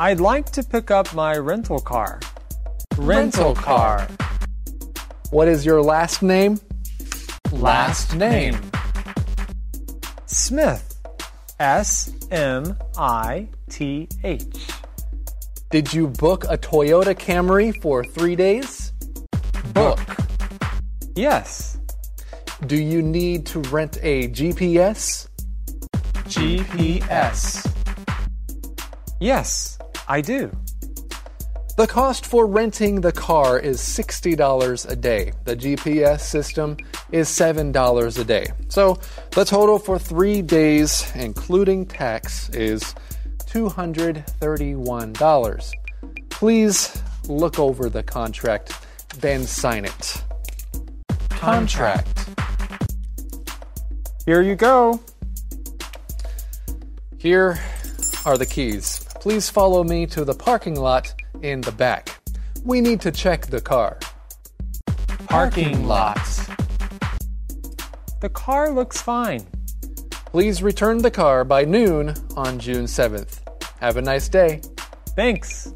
I'd like to pick up my rental car. Rental car. What is your last name? Last name. Smith. S M I T H. Did you book a Toyota Camry for three days? Book. Yes. Do you need to rent a GPS? GPS. Yes, I do. The cost for renting the car is $60 a day. The GPS system is $7 a day. So the total for three days, including tax, is $231. Please look over the contract, then sign it. Contract. Here you go. Here are the keys. Please follow me to the parking lot in the back. We need to check the car. Parking lots. The car looks fine. Please return the car by noon on June 7th. Have a nice day. Thanks.